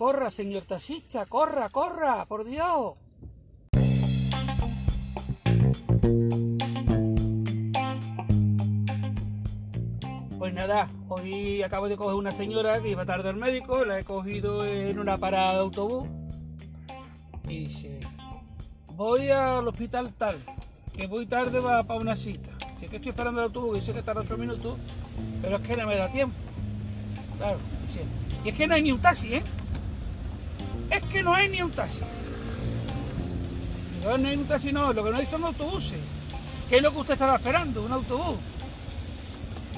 Corra, señor taxista, corra, corra, por Dios. Pues nada, hoy acabo de coger una señora que iba tarde al médico, la he cogido en una parada de autobús y dice, voy al hospital tal, que voy tarde para una cita. Es que estoy esperando el autobús, dice que tarda ocho minutos, pero es que no me da tiempo. Claro, dice, y es que no hay ni un taxi, ¿eh? Es que no hay ni un taxi. No hay un taxi, no, lo que no hay son autobuses. ¿Qué es lo que usted estaba esperando? Un autobús.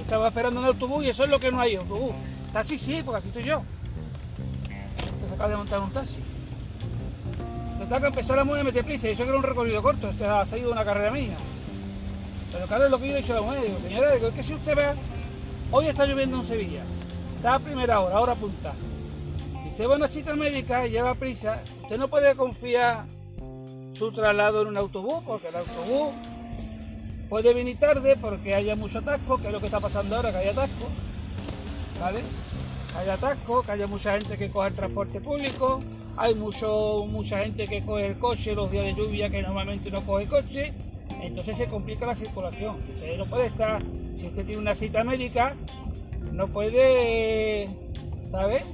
Estaba esperando un autobús y eso es lo que no hay, autobús. Taxi sí, porque aquí estoy yo. Usted se acaba de montar un taxi. Total que empezar a meter prisa, y eso que era un recorrido corto, este ha salido una carrera mía. Pero claro, es lo que yo he dicho a la mujer, digo, señora, digo, es que si usted ve, hoy está lloviendo en Sevilla, está a primera hora, hora punta. Usted va a una cita médica y lleva prisa, usted no puede confiar su traslado en un autobús, porque el autobús puede venir tarde porque haya mucho atasco, que es lo que está pasando ahora, que hay atasco, ¿vale? Hay atasco, que haya mucha gente que coge el transporte público, hay mucho, mucha gente que coge el coche los días de lluvia que normalmente no coge coche, entonces se complica la circulación. Usted no puede estar, si usted tiene una cita médica, no puede, ¿sabe?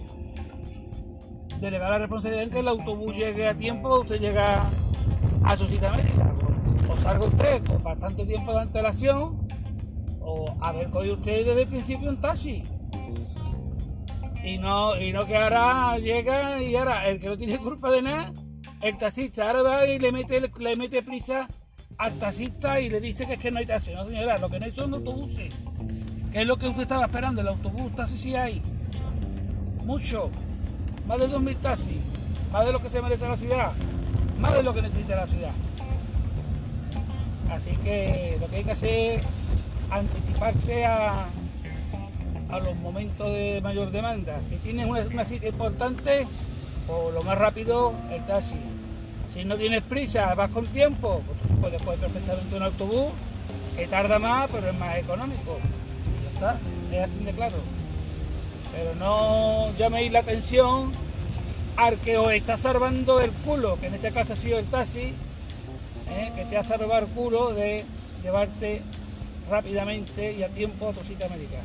Delegar la responsabilidad en que el autobús llegue a tiempo, usted llega a su cita médica. O salga usted con bastante tiempo de antelación, o haber cogido usted desde el principio un taxi. Y no, y no que ahora llega y ahora el que no tiene culpa de nada, el taxista ahora va y le mete, le mete prisa al taxista y le dice que es que no hay taxi. No señora, lo que no hay son autobuses. ¿Qué es lo que usted estaba esperando? El autobús, taxi sí hay. Mucho. Más de 2.000 taxis. Más de lo que se merece la ciudad. Más de lo que necesita la ciudad. Así que lo que hay que hacer es anticiparse a, a los momentos de mayor demanda. Si tienes una, una cita importante, o lo más rápido, el taxi. Si no tienes prisa, vas con tiempo, pues puedes coger perfectamente un autobús que tarda más, pero es más económico. Ya está, es así de claro. Pero no llaméis la atención al que os está salvando el culo, que en este caso ha sido el taxi, ¿eh? que te ha salvado el culo de llevarte rápidamente y a tiempo a tu cita médica.